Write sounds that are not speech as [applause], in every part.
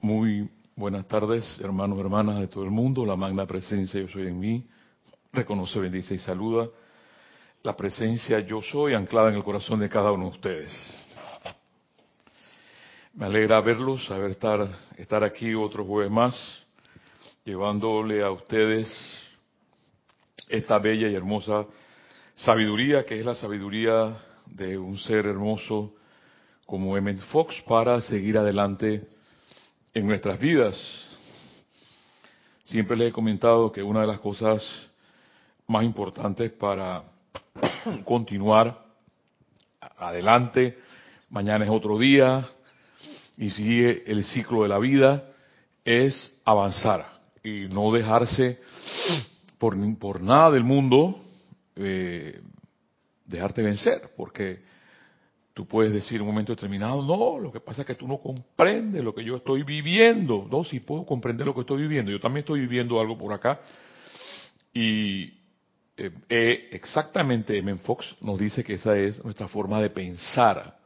Muy buenas tardes, hermanos, hermanas de todo el mundo. La magna presencia yo soy en mí. Reconoce, bendice y saluda la presencia yo soy anclada en el corazón de cada uno de ustedes. Me alegra verlos, saber estar, estar aquí otro jueves más, llevándole a ustedes esta bella y hermosa sabiduría, que es la sabiduría de un ser hermoso como Emmett Fox para seguir adelante en nuestras vidas. Siempre les he comentado que una de las cosas más importantes para [clears throat] continuar adelante, mañana es otro día, y sigue el ciclo de la vida, es avanzar y no dejarse [clears throat] por, por nada del mundo eh, dejarte vencer, porque Tú puedes decir en un momento determinado, no, lo que pasa es que tú no comprendes lo que yo estoy viviendo. No, sí puedo comprender lo que estoy viviendo. Yo también estoy viviendo algo por acá. Y eh, eh, exactamente Men Fox nos dice que esa es nuestra forma de pensar.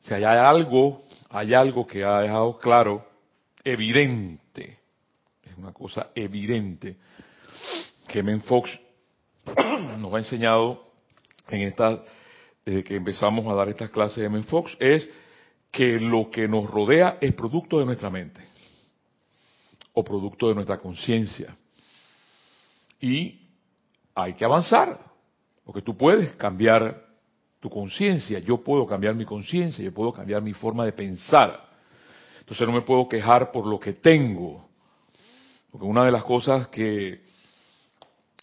Si hay algo, hay algo que ha dejado claro, evidente, es una cosa evidente, que Men Fox [clears throat] nos ha enseñado en esta desde que empezamos a dar estas clases de Fox, es que lo que nos rodea es producto de nuestra mente o producto de nuestra conciencia. Y hay que avanzar, porque tú puedes cambiar tu conciencia, yo puedo cambiar mi conciencia, yo puedo cambiar mi forma de pensar. Entonces no me puedo quejar por lo que tengo, porque una de las cosas que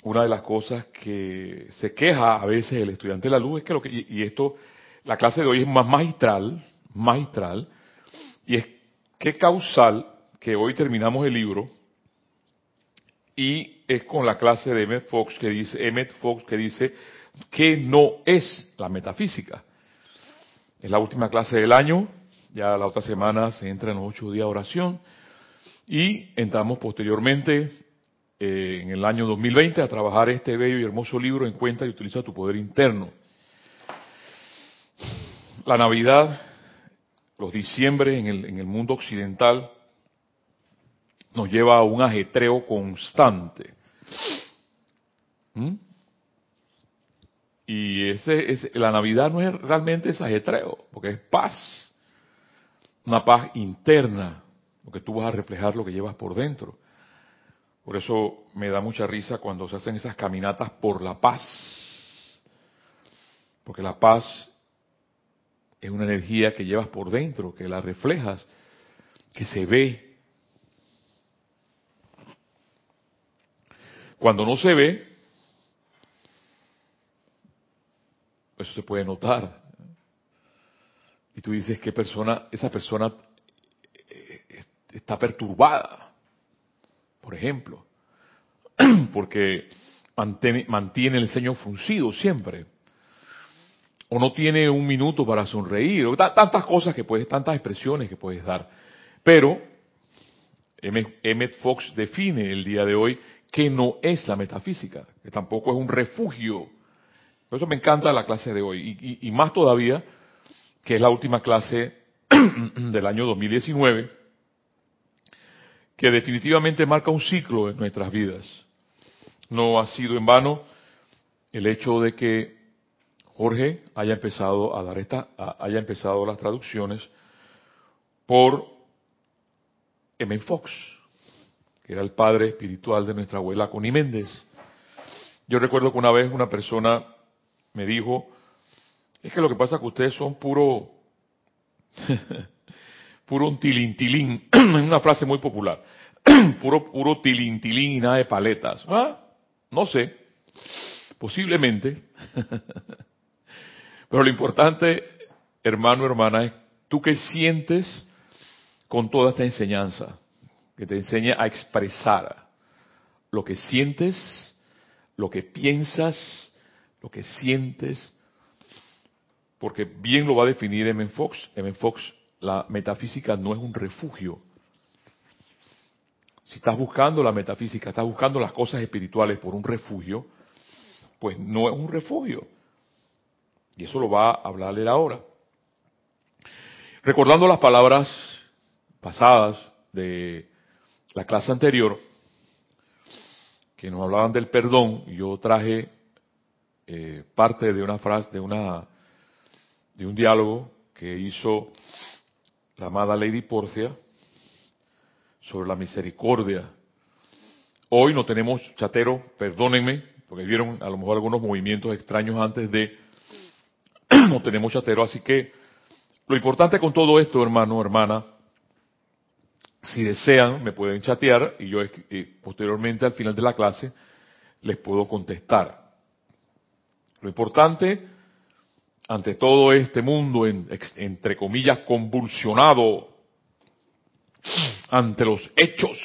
una de las cosas que se queja a veces el estudiante de la luz es que lo que, y esto, la clase de hoy es más magistral, magistral, y es que causal que hoy terminamos el libro y es con la clase de Emmett Fox que dice, Emmett Fox que dice que no es la metafísica. Es la última clase del año, ya la otra semana se entra en los ocho días de oración y entramos posteriormente eh, en el año 2020 a trabajar este bello y hermoso libro en cuenta y utiliza tu poder interno. La Navidad, los diciembre en el, en el mundo occidental, nos lleva a un ajetreo constante. ¿Mm? Y ese, la Navidad no es realmente ese ajetreo, porque es paz, una paz interna, porque tú vas a reflejar lo que llevas por dentro. Por eso me da mucha risa cuando se hacen esas caminatas por la paz. Porque la paz es una energía que llevas por dentro, que la reflejas, que se ve. Cuando no se ve, eso se puede notar. Y tú dices que persona, esa persona eh, eh, está perturbada por ejemplo, [clears throat] porque mantiene, el ceño fruncido siempre, o no tiene un minuto para sonreír, o tantas cosas que puedes, tantas expresiones que puedes dar. Pero Emmett Fox define el día de hoy que no es la metafísica, que tampoco es un refugio. Por eso me encanta la clase de hoy, y, y más todavía que es la última clase [clears throat] del año 2019 que definitivamente marca un ciclo en nuestras vidas. No ha sido en vano el hecho de que Jorge haya empezado a dar esta, haya empezado las traducciones por M. Fox, que era el padre espiritual de nuestra abuela Connie Méndez. Yo recuerdo que una vez una persona me dijo, es que lo que pasa es que ustedes son puro puro tilintilín, [clears throat] una frase muy popular, [clears throat] puro, puro tilintilín y nada de paletas. ¿Ah? No sé, posiblemente. [laughs] Pero lo importante, hermano, hermana, es tú que sientes con toda esta enseñanza, que te enseña a expresar lo que sientes, lo que piensas, lo que sientes, porque bien lo va a definir M. Fox. M. Fox la metafísica no es un refugio. Si estás buscando la metafísica, estás buscando las cosas espirituales por un refugio, pues no es un refugio. Y eso lo va a hablarle ahora. Recordando las palabras pasadas de la clase anterior, que nos hablaban del perdón, yo traje eh, parte de una frase, de una, de un diálogo que hizo la amada Lady Porcia sobre la misericordia. Hoy no tenemos chatero, perdónenme, porque vieron a lo mejor algunos movimientos extraños antes de, [clears throat] no tenemos chatero, así que lo importante con todo esto, hermano, hermana, si desean, me pueden chatear y yo posteriormente al final de la clase les puedo contestar. Lo importante ante todo este mundo, entre comillas, convulsionado ante los hechos,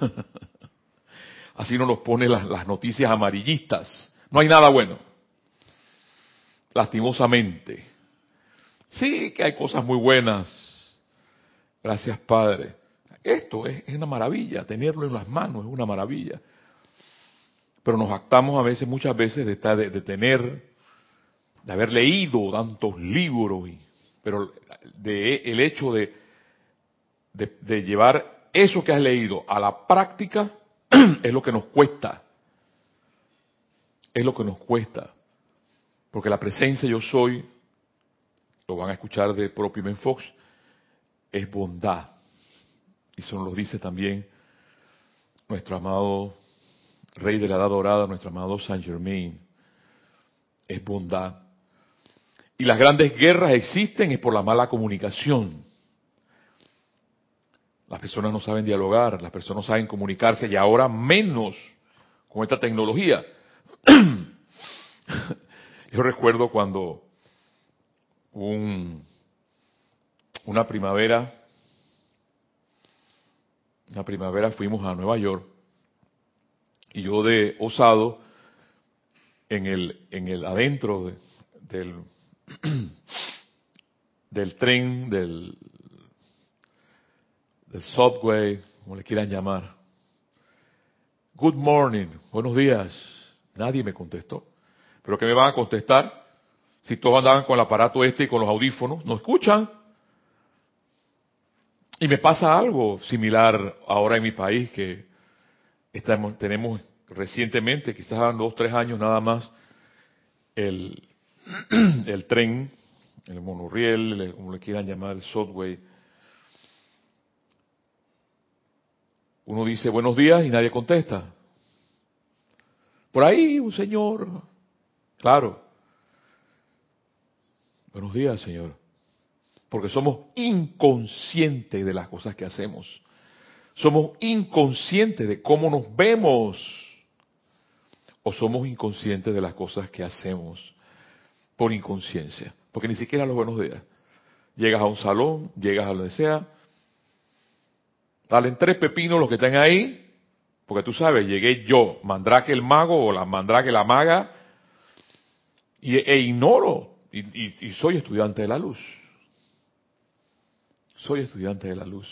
[laughs] así nos los pone las, noticias amarillistas, no hay nada bueno, lastimosamente. Sí que hay cosas muy buenas, gracias Padre, esto es, una maravilla, tenerlo en las manos es una maravilla. Pero nos actamos a veces, muchas veces, de, estar, de, tener, de haber leído tantos libros, y, pero de, el hecho de, de llevar eso que has leído a la práctica [clears throat] es lo que nos cuesta. Es lo que nos cuesta. Porque la presencia yo soy, lo van a escuchar de propio Ben Fox, es bondad. Y eso nos lo dice también nuestro amado Rey de la Edad Dorada, nuestro amado Saint Germain. Es bondad. Y las grandes guerras existen es por la mala comunicación. Las personas no saben dialogar, las personas no saben comunicarse y ahora menos con esta tecnología. [clears throat] Yo recuerdo cuando un, una primavera la primavera fuimos a Nueva York y yo de osado en el en el adentro del [clears throat] del tren del del subway como le quieran llamar. Good morning buenos días. Nadie me contestó. Pero que me van a contestar si todos andaban con el aparato este y con los audífonos no escuchan. Y me pasa algo similar ahora en mi país, que estamos, tenemos recientemente, quizás dos, tres años nada más, el, [clears throat] el tren, el monorriel, como le quieran llamar, el subway. Uno dice buenos días y nadie contesta. Por ahí un señor, claro. Buenos días, señor porque somos inconscientes de las cosas que hacemos. Somos inconscientes de cómo nos vemos. O somos inconscientes de las cosas que hacemos por inconsciencia. Porque ni siquiera los buenos días. Llegas a un salón, llegas a donde sea, dalen tres pepinos los que están ahí, porque tú sabes, llegué yo, Mandrake el mago o la Mandrake la maga, y, e ignoro, y soy estudiante de la luz. Soy estudiante de la luz.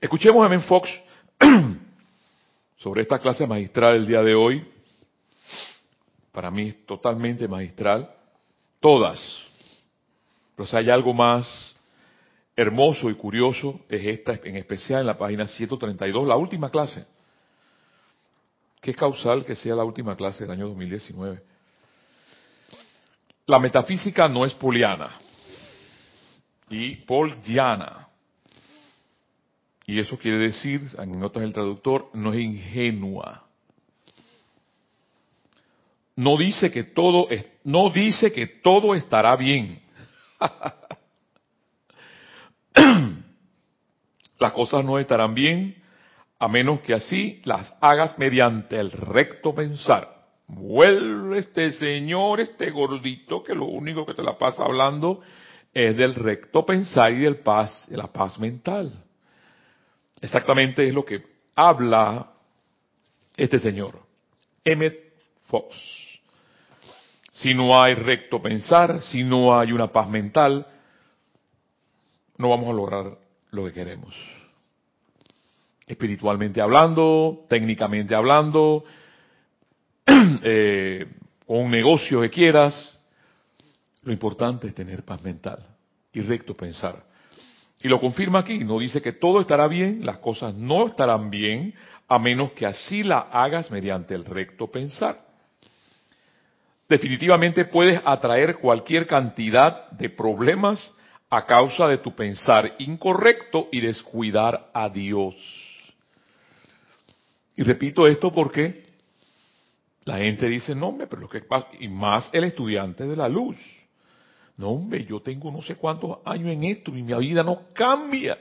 Escuchemos a Men Fox [clears throat] sobre esta clase magistral del día de hoy. Para mí es totalmente magistral. Todas. Pero si hay algo más hermoso y curioso, es esta en especial en la página 132, la última clase. ¿Qué es causal que sea la última clase del año 2019? La metafísica no es poliana y Paul Diana. Y eso quiere decir, en notas del traductor, no es ingenua. No dice que todo no dice que todo estará bien. [clears throat] las cosas no estarán bien a menos que así las hagas mediante el recto pensar. Vuelve este señor, este gordito, que lo único que te la pasa hablando es del recto pensar y del paz, de la paz mental. Exactamente es lo que habla este señor, Emmett Fox. Si no hay recto pensar, si no hay una paz mental, no vamos a lograr lo que queremos. Espiritualmente hablando, técnicamente hablando, [clears throat] eh, con un negocio que quieras, lo importante es tener paz mental y recto pensar. Y lo confirma aquí, no dice que todo estará bien, las cosas no estarán bien, a menos que así la hagas mediante el recto pensar. Definitivamente puedes atraer cualquier cantidad de problemas a causa de tu pensar incorrecto y descuidar a Dios. Y repito esto porque la gente dice, no, hombre, pero lo que pasa, y más el estudiante de la luz. No, hombre, yo tengo no sé cuántos años en esto y mi vida no cambia.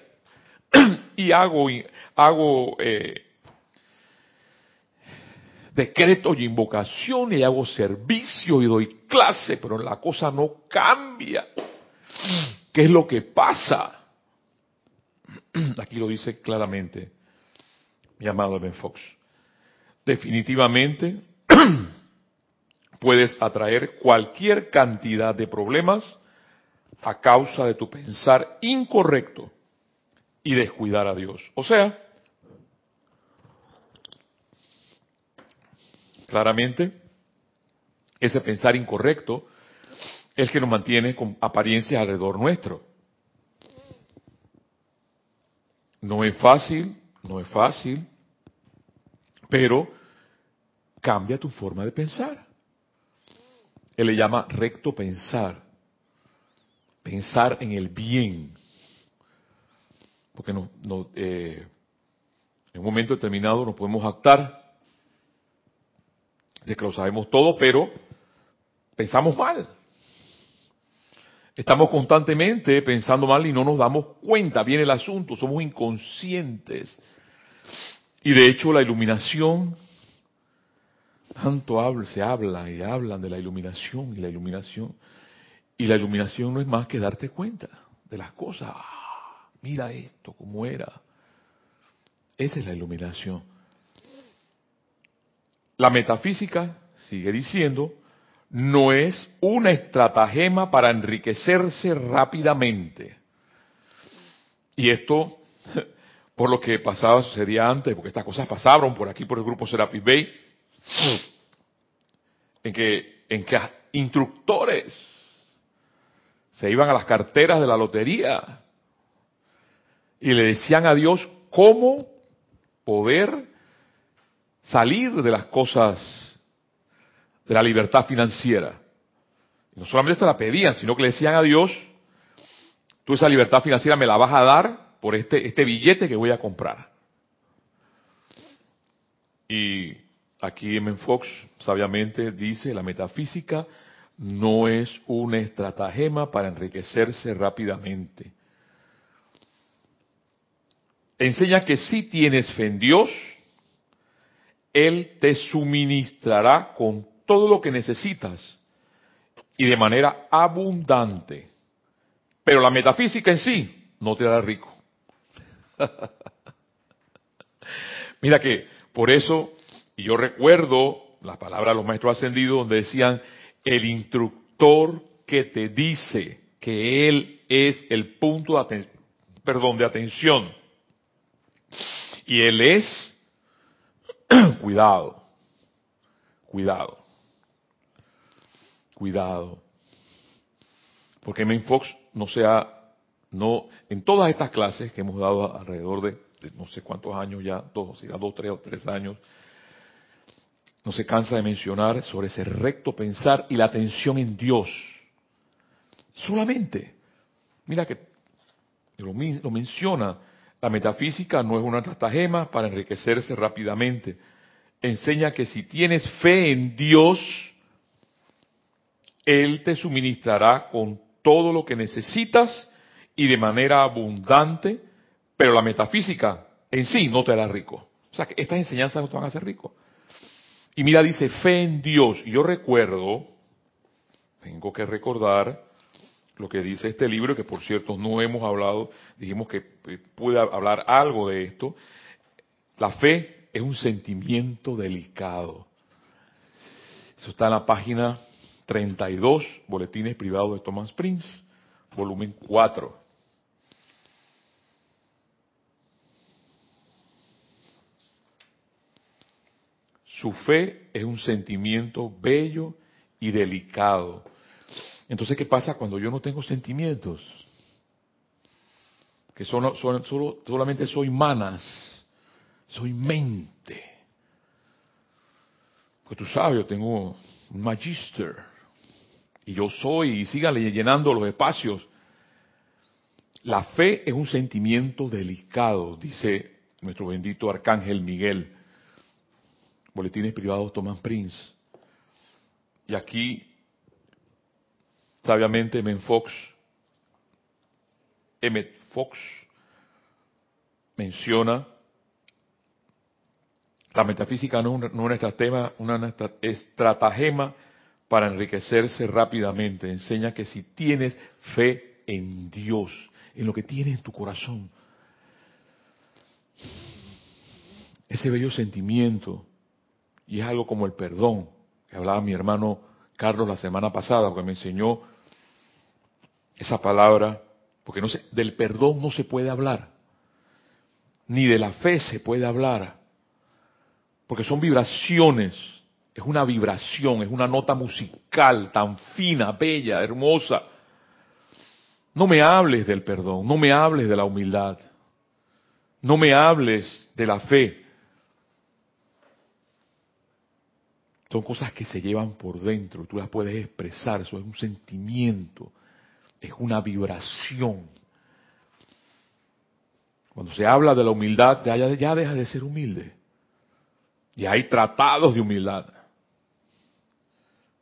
[clears throat] y hago, hago eh, decretos y invocaciones y hago servicio y doy clase, pero la cosa no cambia. ¿Qué es lo que pasa? [clears throat] Aquí lo dice claramente mi amado Ben Fox. Definitivamente [clears throat] puedes atraer cualquier cantidad de problemas a causa de tu pensar incorrecto y descuidar a Dios. O sea, claramente, ese pensar incorrecto es que nos mantiene con apariencias alrededor nuestro. No es fácil, no es fácil, pero cambia tu forma de pensar. Él le llama recto pensar, pensar en el bien. Porque no, eh, en un momento determinado nos podemos actar de que lo sabemos todo, pero pensamos mal. Estamos constantemente pensando mal y no nos damos cuenta. Viene el asunto, somos inconscientes. Y de hecho la iluminación, tanto habla, se habla y hablan de la iluminación y la iluminación. Y la iluminación no es más que darte cuenta de las cosas. Ah, mira esto, cómo era. Esa es la iluminación. La metafísica, sigue diciendo, no es una estratagema para enriquecerse rápidamente. Y esto, [laughs] por lo que pasaba, sucedía antes, porque estas cosas pasaron por aquí, por el grupo Serapis Bay, en que, en que instructores se iban a las carteras de la lotería y le decían a Dios cómo poder salir de las cosas de la libertad financiera. No solamente se la pedían, sino que le decían a Dios, tú esa libertad financiera me la vas a dar por este, este billete que voy a comprar. Y aquí M. Fox sabiamente dice, la metafísica no es una estratagema para enriquecerse rápidamente. Enseña que si tienes fe en Dios, Él te suministrará con todo lo que necesitas y de manera abundante. Pero la metafísica en sí no te hará rico. [laughs] Mira que por eso, y yo recuerdo las palabras de los maestros ascendidos donde decían, el instructor que te dice que él es el punto de, de atención. Y él es, [clears throat] cuidado, cuidado. Cuidado. Porque Main Fox no sea, no, en todas estas clases que hemos dado alrededor de, no sé cuántos años ya, dos, o dos, tres o tres años, no se cansa de mencionar sobre ese recto pensar y la atención en Dios. Solamente. Mira que lo, lo menciona, la metafísica no es una tratagema para enriquecerse rápidamente. Enseña que si tienes fe en Dios, él te suministrará con todo lo que necesitas y de manera abundante, pero la metafísica en sí no te hará rico. O sea, que estas enseñanzas no te van a hacer rico. Y mira, dice fe en Dios. Yo recuerdo, tengo que recordar lo que dice este libro, que por cierto no hemos hablado, dijimos que eh, pude hablar algo de esto. La fe es un sentimiento delicado. Eso está en la página 32 boletines privados de Thomas Prince, volumen 4. Su fe es un sentimiento bello y delicado. Entonces, ¿qué pasa cuando yo no tengo sentimientos? que solo, solamente soy manas, soy mente. Porque tú sabes, yo tengo un magister, y yo soy, y sigan llenando los espacios. La fe es un sentimiento delicado, dice nuestro bendito arcángel Miguel. Boletines privados Thomas Prince. Y aquí, sabiamente, Men Fox, Emmett Fox, menciona la metafísica no, es una estratema, una estratagema para enriquecerse rápidamente. Enseña que si tienes fe en Dios, en lo que tienes en tu corazón, ese bello sentimiento, y es algo como el perdón, que hablaba mi hermano Carlos la semana pasada, porque me enseñó esa palabra, porque no del perdón no se puede hablar, ni de la fe se puede hablar, porque son vibraciones, es una vibración, es una nota musical tan fina, bella, hermosa. No me hables del perdón, no me hables de la humildad, no me hables de la fe. Son cosas que se llevan por dentro, tú las puedes expresar, eso es un sentimiento, es una vibración. Cuando se habla de la humildad, ya, ya deja de ser humilde. Y hay tratados de humildad.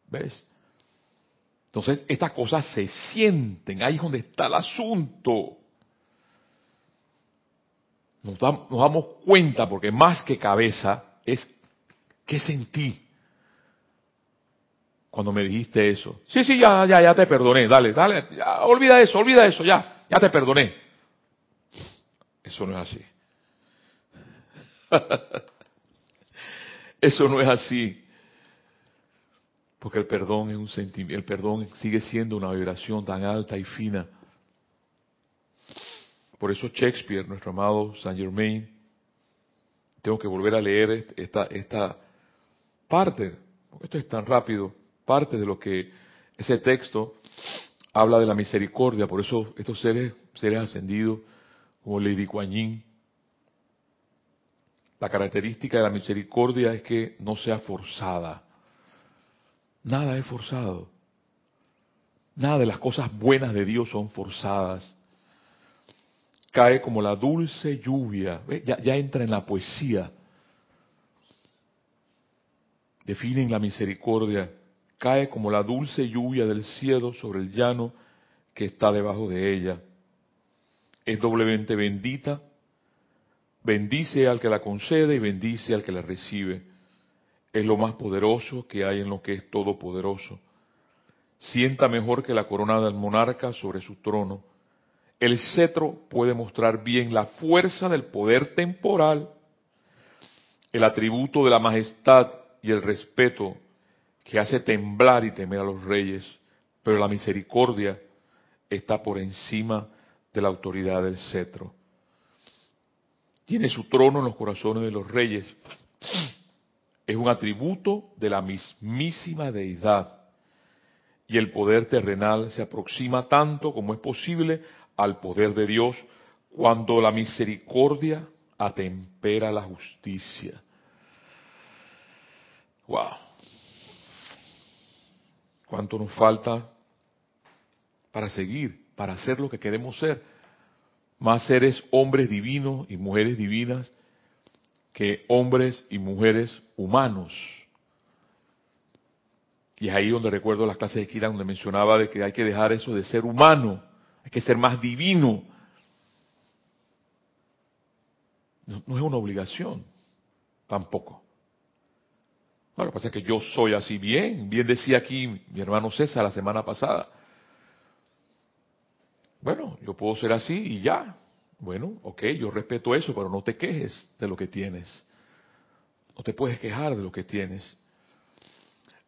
¿Ves? Entonces, estas cosas se sienten, ahí es donde está el asunto. Nos, damos cuenta, porque más que cabeza, es qué sentí cuando me dijiste eso. Sí, sí, ya, ya, ya te perdoné, dale, dale, olvida eso, olvida eso, ya, ya te perdoné. Eso no es así. [laughs] Eso no es así. Porque el perdón es un sentimiento, el perdón sigue siendo una vibración tan alta y fina. Por eso Shakespeare, nuestro amado Saint Germain, tengo que volver a leer esta, esta parte, porque esto es tan rápido, parte de lo que ese texto habla de la misericordia, por eso estos seres, seres ascendidos, como Lady Kuan la característica de la misericordia es que no sea forzada. Nada es forzado. Nada de las cosas buenas de Dios son forzadas. Cae como la dulce lluvia. Ya, ya entra en la poesía. Definen la misericordia. Cae como la dulce lluvia del cielo sobre el llano que está debajo de ella. Es doblemente bendita Bendice al que la concede y bendice al que la recibe. Es lo más poderoso que hay en lo que es todopoderoso. Sienta mejor que la corona del monarca sobre su trono. El cetro puede mostrar bien la fuerza del poder temporal, el atributo de la majestad y el respeto que hace temblar y temer a los reyes, pero la misericordia está por encima de la autoridad del cetro tiene su trono en los corazones de los reyes. Es un atributo de la mismísima deidad. Y el poder terrenal se aproxima tanto como es posible al poder de Dios cuando la misericordia atempera la justicia. Wow. ¿Cuánto nos falta para seguir, para ser lo que queremos ser? más seres hombres divinos y mujeres divinas que hombres y mujeres humanos. Y es ahí donde recuerdo las clases de Kira donde mencionaba de que hay que dejar eso de ser humano, hay que ser más divino. No, no es una obligación, tampoco. Bueno, lo que pasa es que yo soy así bien, bien decía aquí mi hermano César la semana pasada. Bueno, yo puedo ser así y ya. Bueno, ok, yo respeto eso, pero no te quejes de lo que tienes. No te puedes quejar de lo que tienes.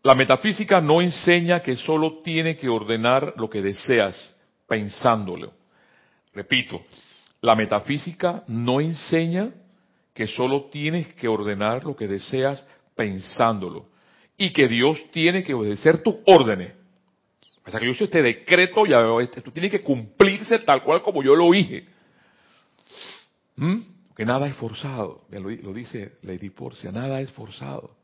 La metafísica no enseña que solo tiene que ordenar lo que deseas pensándolo. Repito, la metafísica no enseña que solo tienes que ordenar lo que deseas pensándolo y que Dios tiene que obedecer tus órdenes. O sea, que yo hice este decreto, ya esto tiene que cumplirse tal cual como yo lo dije. ¿Mm? Que nada es forzado. Lo, lo dice Lady Porcia, nada es forzado.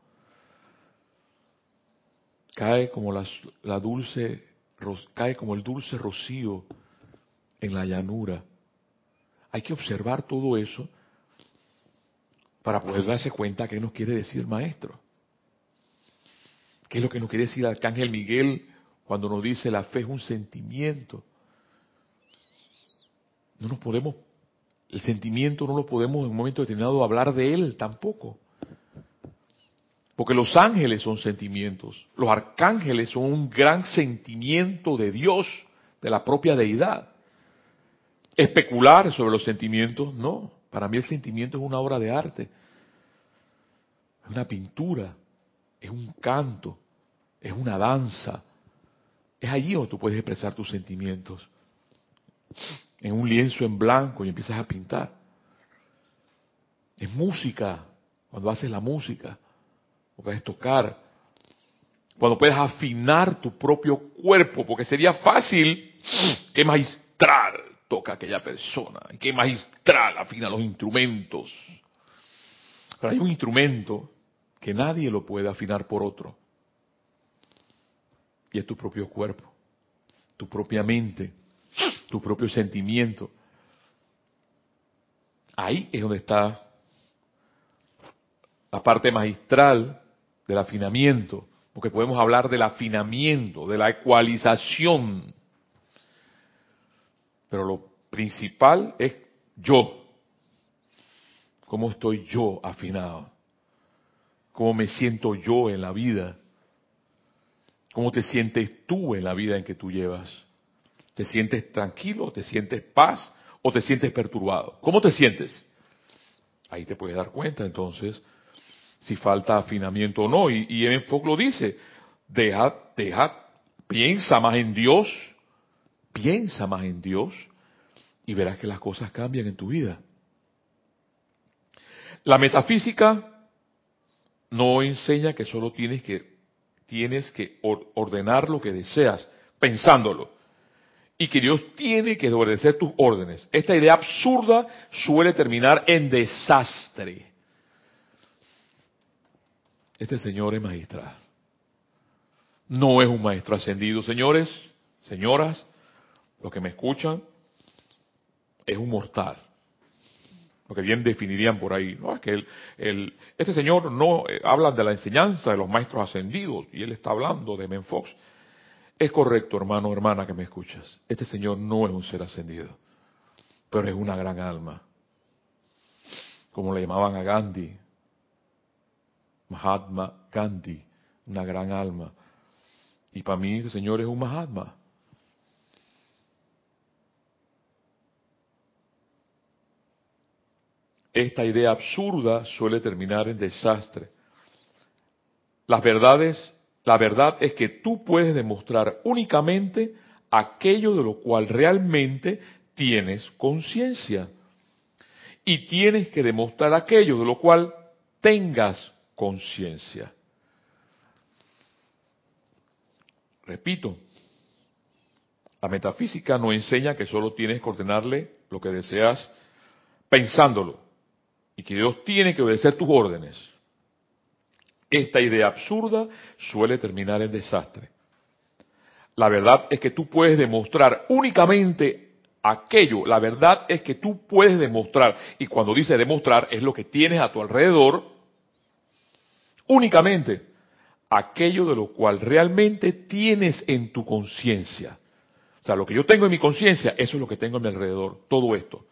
Cae como la, la dulce, cae como el dulce rocío en la llanura. Hay que observar todo eso para poder darse cuenta qué nos quiere decir maestro. ¿Qué es lo que nos quiere decir el arcángel Miguel cuando nos dice la fe es un sentimiento? No nos podemos, el sentimiento no lo podemos en un momento determinado hablar de él tampoco. Porque los ángeles son sentimientos, los arcángeles son un gran sentimiento de Dios, de la propia deidad. Especular sobre los sentimientos, no. Para mí el sentimiento es una obra de arte, es una pintura, es un canto, es una danza. Es allí donde tú puedes expresar tus sentimientos. En un lienzo en blanco y empiezas a pintar. Es música, cuando haces la música, o puedes tocar, cuando puedes afinar tu propio cuerpo, porque sería fácil que magistral toca aquella persona, que magistral afina los instrumentos. Pero hay un instrumento que nadie lo puede afinar por otro. Y es tu propio cuerpo, tu propia mente, tu propio sentimiento. Ahí es donde está la parte magistral del afinamiento, porque podemos hablar del afinamiento, de la ecualización. Pero lo principal es yo. ¿Cómo estoy yo afinado? ¿Cómo me siento yo en la vida? ¿Cómo te sientes tú en la vida en que tú llevas? ¿Te sientes tranquilo? ¿Te sientes paz? ¿O te sientes perturbado? ¿Cómo te sientes? Ahí te puedes dar cuenta entonces si falta afinamiento o no. Y, y en lo dice, deja, deja, piensa más en Dios, piensa más en Dios y verás que las cosas cambian en tu vida. La metafísica no enseña que solo tienes que tienes que ordenar lo que deseas, pensándolo. Y que Dios tiene que obedecer tus órdenes. Esta idea absurda suele terminar en desastre. Este señor es magistral. No es un maestro ascendido, señores, señoras, los que me escuchan, es un mortal que bien definirían por ahí, no, es que el, este señor no eh, habla de la enseñanza de los maestros ascendidos y él está hablando de Menfox. Es correcto, hermano, hermana que me escuchas. Este señor no es un ser ascendido, pero es una gran alma. Como le llamaban a Gandhi, Mahatma Gandhi, una gran alma. Y para mí este señor es un Mahatma. Esta idea absurda suele terminar en desastre. Las verdades, la verdad es que tú puedes demostrar únicamente aquello de lo cual realmente tienes conciencia. Y tienes que demostrar aquello de lo cual tengas conciencia. Repito, la metafísica no enseña que solo tienes que ordenarle lo que deseas pensándolo y que Dios tiene que obedecer tus órdenes. Esta idea absurda suele terminar en desastre. La verdad es que tú puedes demostrar únicamente aquello. La verdad es que tú puedes demostrar, y cuando dice demostrar es lo que tienes a tu alrededor, únicamente aquello de lo cual realmente tienes en tu conciencia. O sea, lo que yo tengo en mi conciencia, eso es lo que tengo a mi alrededor, todo esto.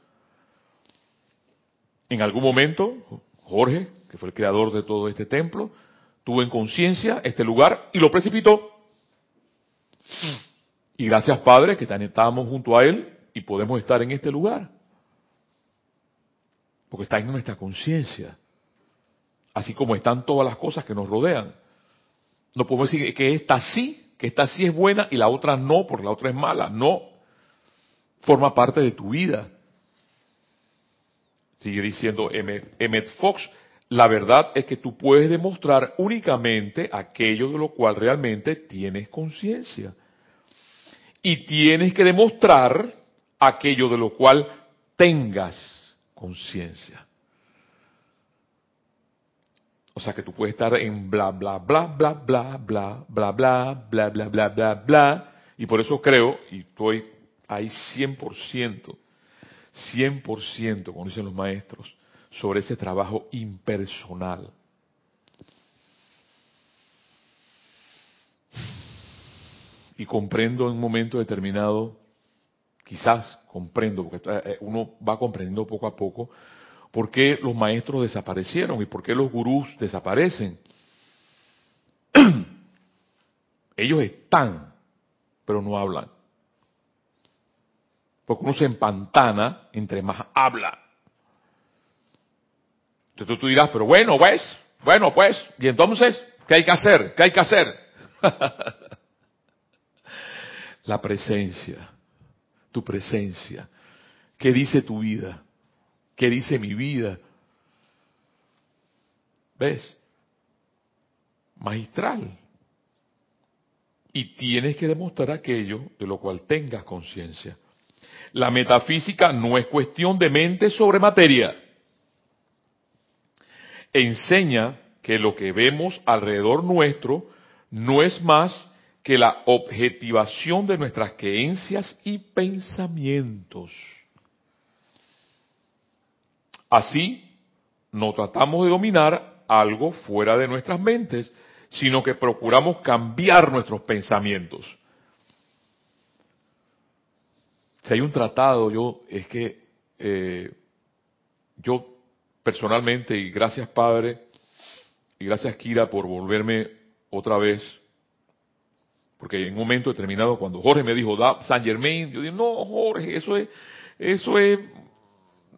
En algún momento, Jorge, que fue el creador de todo este templo, tuvo en conciencia este lugar y lo precipitó. Y gracias Padre que estábamos junto a Él y podemos estar en este lugar. Porque está en nuestra conciencia. Así como están todas las cosas que nos rodean. No podemos decir que esta sí, que esta sí es buena y la otra no, porque la otra es mala. No. Forma parte de tu vida. Sigue diciendo Emmet Fox, la verdad es que tú puedes demostrar únicamente aquello de lo cual realmente tienes conciencia. Y tienes que demostrar aquello de lo cual tengas conciencia. O sea que tú puedes estar en bla, bla, bla, bla, bla, bla, bla, bla, bla, bla, bla, bla, bla. Y por eso creo, y estoy ahí 100%, 100%, como dicen los maestros, sobre ese trabajo impersonal. Y comprendo en un momento determinado, quizás comprendo, porque uno va comprendiendo poco a poco, por qué los maestros desaparecieron y por qué los gurús desaparecen. [clears throat] Ellos están, pero no hablan. Porque uno se empantana entre más habla. Entonces tú dirás, pero bueno, pues, bueno, pues, y entonces, ¿qué hay que hacer? ¿Qué hay que hacer? [laughs] La presencia, tu presencia. ¿Qué dice tu vida? ¿Qué dice mi vida? ¿Ves? Magistral. Y tienes que demostrar aquello de lo cual tengas conciencia. La metafísica no es cuestión de mente sobre materia. Enseña que lo que vemos alrededor nuestro no es más que la objetivación de nuestras creencias y pensamientos. Así, no tratamos de dominar algo fuera de nuestras mentes, sino que procuramos cambiar nuestros pensamientos. Si hay un tratado, yo es que eh, yo personalmente, y gracias Padre, y gracias Kira por volverme otra vez, porque en un momento determinado cuando Jorge me dijo, da San Germain, yo dije, no Jorge, eso es, eso es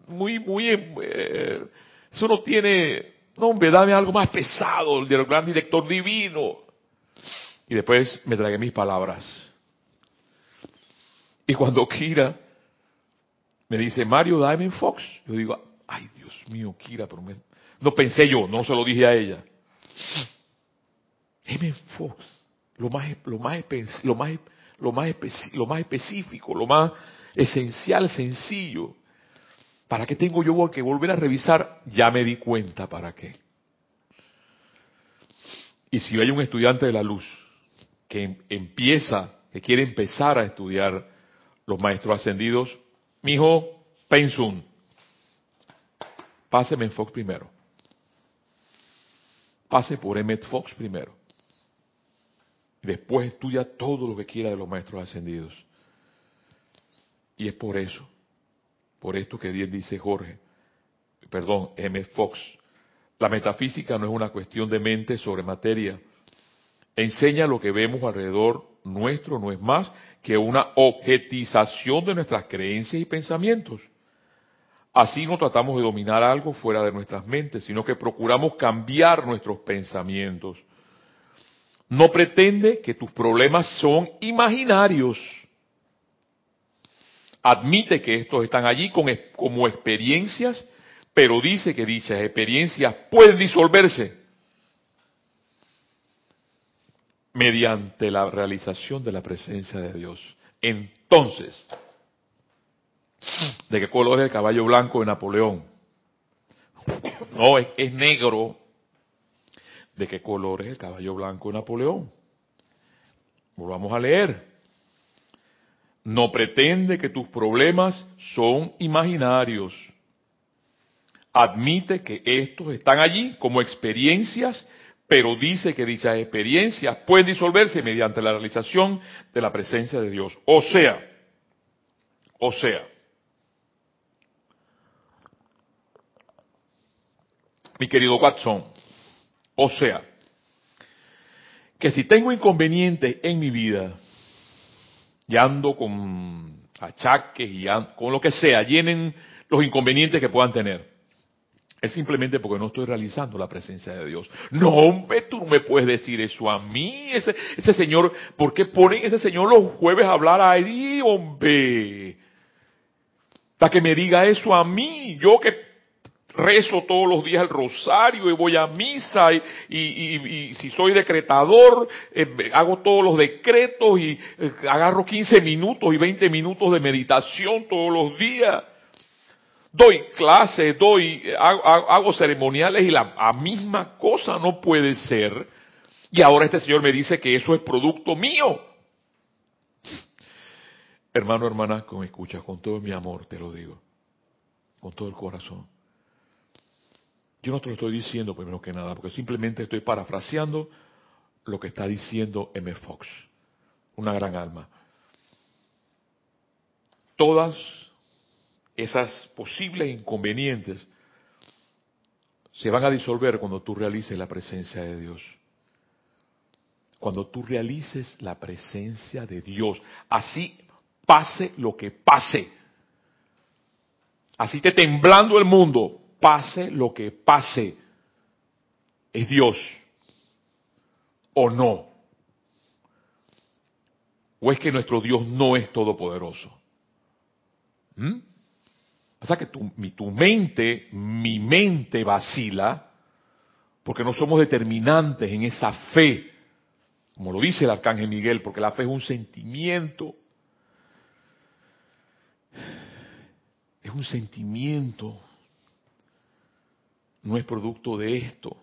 muy, muy, eh, eso no tiene, no hombre, dame algo más pesado, el gran director divino. Y después me tragué mis palabras. Y cuando Kira me dice, Mario Diamond Fox, yo digo, ay Dios mío, Kira, pero no pensé yo, no se lo dije a ella. M. Fox, lo más, lo más, lo más, lo más, lo más específico, lo más esencial, sencillo. ¿Para qué tengo yo que volver a revisar? Ya me di cuenta para qué. Y si hay un estudiante de la luz que empieza, que quiere empezar a estudiar los maestros ascendidos, mi hijo, pensum, páseme en Fox primero. Pase por Emmet Fox primero. Después estudia todo lo que quiera de los maestros ascendidos. Y es por eso por esto que bien dice Jorge, perdón, M. Fox, la metafísica no es una cuestión de mente sobre materia. Enseña lo que vemos alrededor nuestro, no es más que una objetización de nuestras creencias y pensamientos. Así no tratamos de dominar algo fuera de nuestras mentes, sino que procuramos cambiar nuestros pensamientos. No pretende que tus problemas son imaginarios admite que estos están allí como experiencias, pero dice que dichas experiencias pueden disolverse mediante la realización de la presencia de Dios. Entonces, ¿de qué color es el caballo blanco de Napoleón? No, es, negro. ¿De qué color es el caballo blanco de Napoleón? Volvamos a leer no pretende que tus problemas son imaginarios. Admite que estos están allí como experiencias, pero dice que dichas experiencias pueden disolverse mediante la realización de la presencia de Dios. O sea, o sea, mi querido Watson, o sea, que si tengo inconvenientes en mi vida, y ando con achaques y con lo que sea, llenen los inconvenientes que puedan tener. Es simplemente porque no estoy realizando la presencia de Dios. No, hombre, tú no me puedes decir eso a mí. Ese, ese señor, ¿por qué ponen ese señor los jueves a hablar ahí, hombre? Para que me diga eso a mí, yo que rezo todos los días el rosario y voy a misa y, si soy decretador eh, hago todos los decretos y eh, agarro 15 minutos y 20 minutos de meditación todos los días. Doy clases, doy, hago, hago ceremoniales y la misma cosa no puede ser. Y ahora este Señor me dice que eso es producto mío. Hermano, hermana, que me escuchas, con todo mi amor te lo digo, con todo el corazón. Yo no te lo estoy diciendo primero que nada, porque simplemente estoy parafraseando lo que está diciendo M. Fox, una gran alma. Todas esas posibles inconvenientes se van a disolver cuando tú realices la presencia de Dios. Cuando tú realices la presencia de Dios. Así pase lo que pase. Así te temblando el mundo, pase lo que pase. Es Dios o no. ¿O es que nuestro Dios no es todopoderoso? ¿Mm? Pasa que tu, mi, tu mente, mi mente vacila, porque no somos determinantes en esa fe, como lo dice el arcángel Miguel, porque la fe es un sentimiento es un sentimiento, no es producto de esto.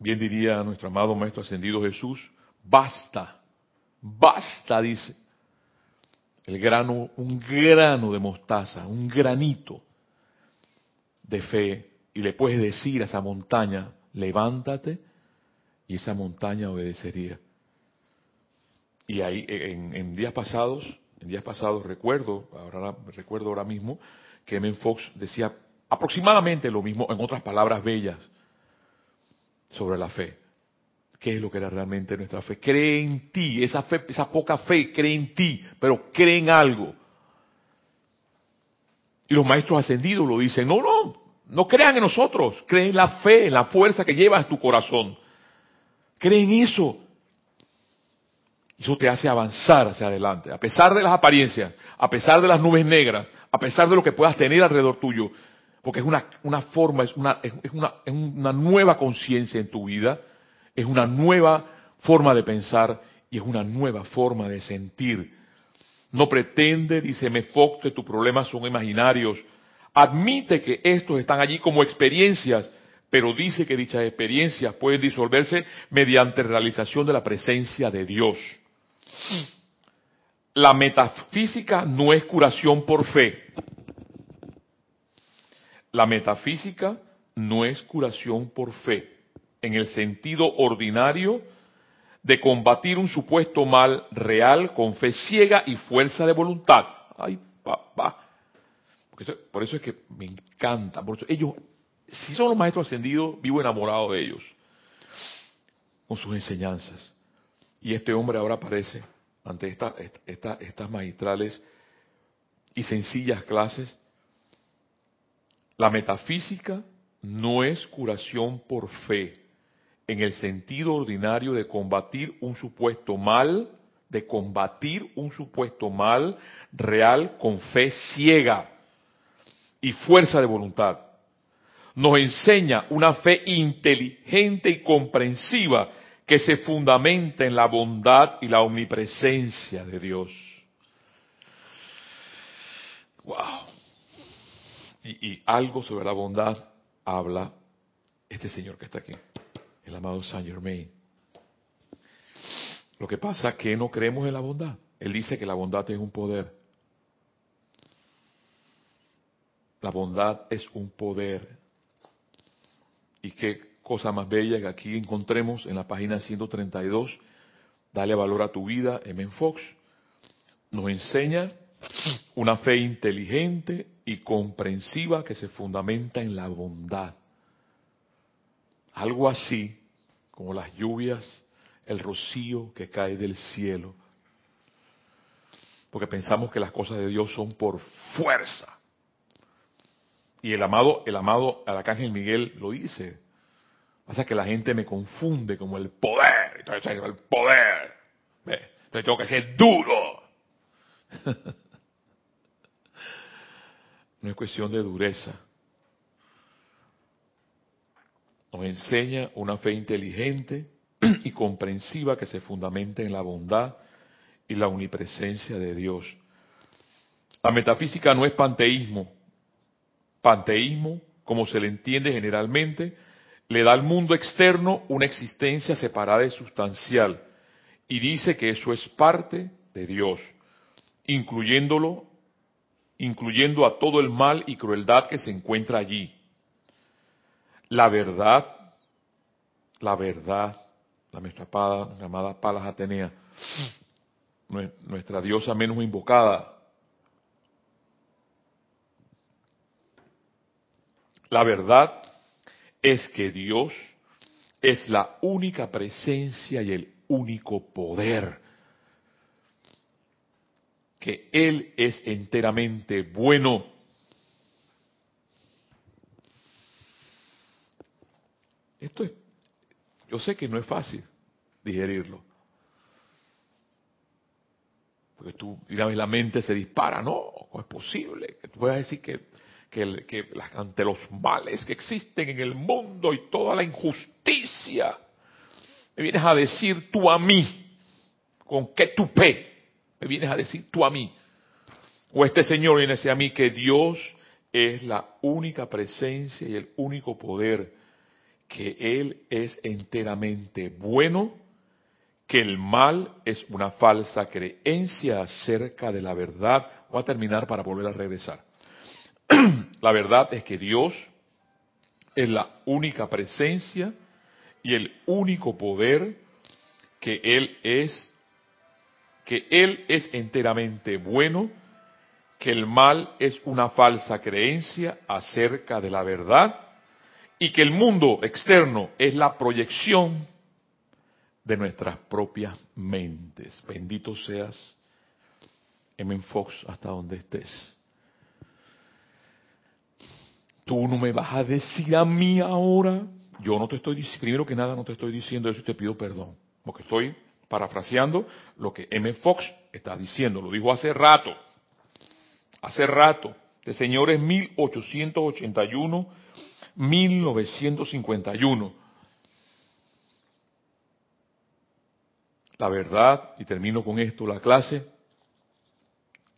Bien diría nuestro amado Maestro Ascendido Jesús, basta, basta, dice, el grano, un grano de mostaza, un granito de fe, y le puedes decir a esa montaña, levántate, y esa montaña obedecería. Y ahí, en, días pasados, en días pasados recuerdo, ahora recuerdo ahora mismo, que M. Fox decía aproximadamente lo mismo, en otras palabras bellas, sobre la fe. ¿Qué es lo que era realmente nuestra fe? Cree en ti, esa fe, esa poca fe, cree en ti, pero cree en algo. Y los maestros ascendidos lo dicen, no, no, no crean en nosotros, creen en la fe, en la fuerza que llevas tu corazón. Creen en eso. Eso te hace avanzar hacia adelante, a pesar de las apariencias, a pesar de las nubes negras, a pesar de lo que puedas tener alrededor tuyo, porque es una, una forma, es una, es una, es una nueva conciencia en tu vida, es una nueva forma de pensar y es una nueva forma de sentir. No pretende, dice Mefox, que tus problemas son imaginarios. Admite que estos están allí como experiencias, pero dice que dichas experiencias pueden disolverse mediante realización de la presencia de Dios. La metafísica no es curación por fe. La metafísica no es curación por fe, en el sentido ordinario de combatir un supuesto mal real con fe ciega y fuerza de voluntad. Ay, papá. Por eso es que me encanta. Por eso ellos, si son los maestros ascendidos, vivo enamorado de ellos, con sus enseñanzas. Y este hombre ahora aparece ante estas magistrales y sencillas clases. La metafísica no es curación por fe, en el sentido ordinario de combatir un supuesto mal, de combatir un supuesto mal real con fe ciega y fuerza de voluntad. Nos enseña una fe inteligente y comprensiva que se fundamenta en la bondad y la omnipresencia de Dios. Wow. Y, algo sobre la bondad habla este señor que está aquí, el amado Saint Germain. Lo que pasa es que no creemos en la bondad. Él dice que la bondad es un poder. La bondad es un poder. Y que cosa más bella que aquí encontremos en la página 132, Dale valor a tu vida, M. Fox, nos enseña una fe inteligente y comprensiva que se fundamenta en la bondad. Algo así como las lluvias, el rocío que cae del cielo. Porque pensamos que las cosas de Dios son por fuerza. Y el amado, el amado Arcángel Miguel lo dice, Pasa que la gente me confunde como el poder. Entonces el poder. Entonces tengo que ser duro. [laughs] no es cuestión de dureza. Nos enseña una fe inteligente [clears throat] y comprensiva que se fundamenta en la bondad y la omnipresencia de Dios. La metafísica no es panteísmo. Panteísmo, como se le entiende generalmente, le da al mundo externo una existencia separada y sustancial y dice que eso es parte de Dios, incluyéndolo, incluyendo a todo el mal y crueldad que se encuentra allí. La verdad, la verdad, la nuestra amada Palas Atenea, nuestra diosa menos invocada, La verdad es que Dios es la única presencia y el único poder. Que Él es enteramente bueno. Esto es, yo sé que no es fácil digerirlo. Porque tú, digamos, la mente se dispara, no, ¿cómo es posible? Que tú puedas decir que que, ante los males que existen en el mundo y toda la injusticia, me vienes a decir tú a mí, con qué tupé, me vienes a decir tú a mí, o este Señor viene a decir a mí que Dios es la única presencia y el único poder, que Él es enteramente bueno, que el mal es una falsa creencia acerca de la verdad. Voy a terminar para volver a regresar. [clears throat] la verdad es que Dios es la única presencia y el único poder que Él es, que Él es enteramente bueno, que el mal es una falsa creencia acerca de la verdad y que el mundo externo es la proyección de nuestras propias mentes. Bendito seas, M. Fox, hasta donde estés. Tú no me vas a decir a mí ahora. Yo no te estoy diciendo, primero que nada no te estoy diciendo eso y te pido perdón. Porque estoy parafraseando lo que M. Fox está diciendo. Lo dijo hace rato. Hace rato. De señores 1881, 1951. La verdad, y termino con esto la clase,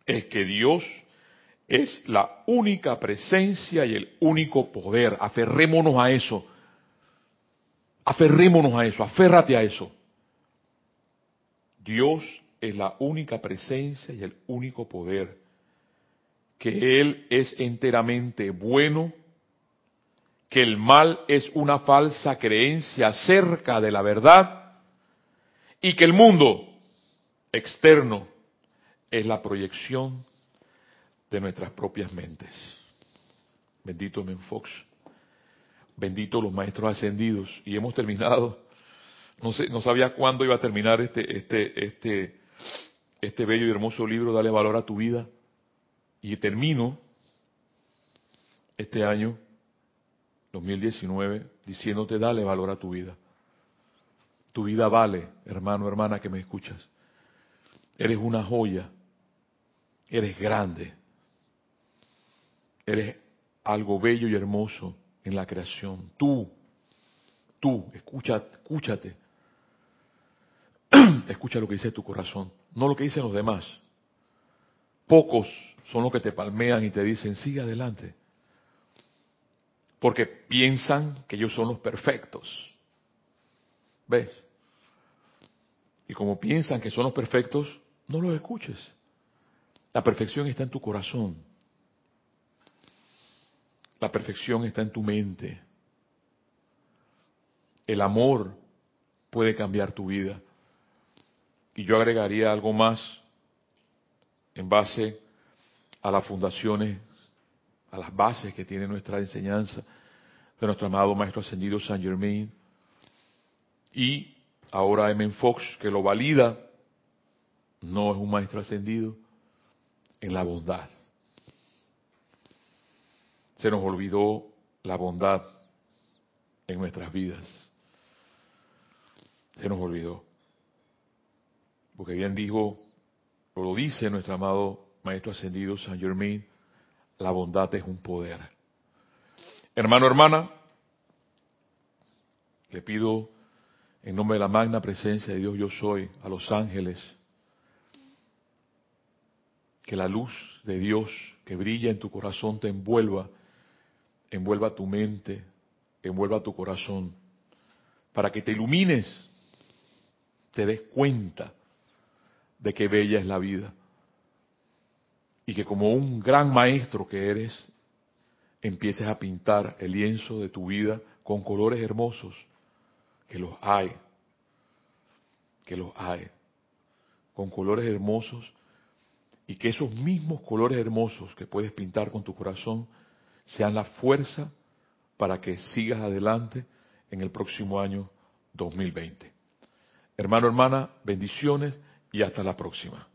es que Dios es la única presencia y el único poder. Aferrémonos a eso. Aferrémonos a eso, aférrate a eso. Dios es la única presencia y el único poder. Que Él es enteramente bueno, que el mal es una falsa creencia acerca de la verdad y que el mundo externo es la proyección de nuestras propias mentes. Bendito Men Fox. Bendito los maestros ascendidos. Y hemos terminado. No, sé, no sabía cuándo iba a terminar este, este, este, este bello y hermoso libro, Dale valor a tu vida. Y termino este año, 2019, diciéndote, dale valor a tu vida. Tu vida vale, hermano, hermana que me escuchas. Eres una joya. Eres grande. Eres algo bello y hermoso en la creación. Tú, tú, escucha, escúchate. [clears throat] Escucha lo que dice tu corazón, no lo que dicen los demás. Pocos son los que te palmean y te dicen, sigue adelante. Porque piensan que ellos son los perfectos. ¿Ves? Y como piensan que son los perfectos, no los escuches. La perfección está en tu corazón. La perfección está en tu mente. El amor puede cambiar tu vida. Y yo agregaría algo más en base a las fundaciones, a las bases que tiene nuestra enseñanza de nuestro amado Maestro Ascendido San Germain. Y ahora M. Fox, que lo valida, no es un Maestro Ascendido en la bondad. Se nos olvidó la bondad en nuestras vidas. Se nos olvidó. Porque bien dijo, o lo dice nuestro amado Maestro Ascendido San Germain, la bondad es un poder. Hermano, hermana, le pido en nombre de la magna presencia de Dios yo soy, a los ángeles, que la luz de Dios que brilla en tu corazón te envuelva, envuelva tu mente, envuelva tu corazón, para que te ilumines, te des cuenta de qué bella es la vida. Y que como un gran maestro que eres, empieces a pintar el lienzo de tu vida con colores hermosos, que los hay, que los hay, con colores hermosos, y que esos mismos colores hermosos que puedes pintar con tu corazón sean la fuerza para que sigas adelante en el próximo año 2020. Hermano, hermana, bendiciones y hasta la próxima.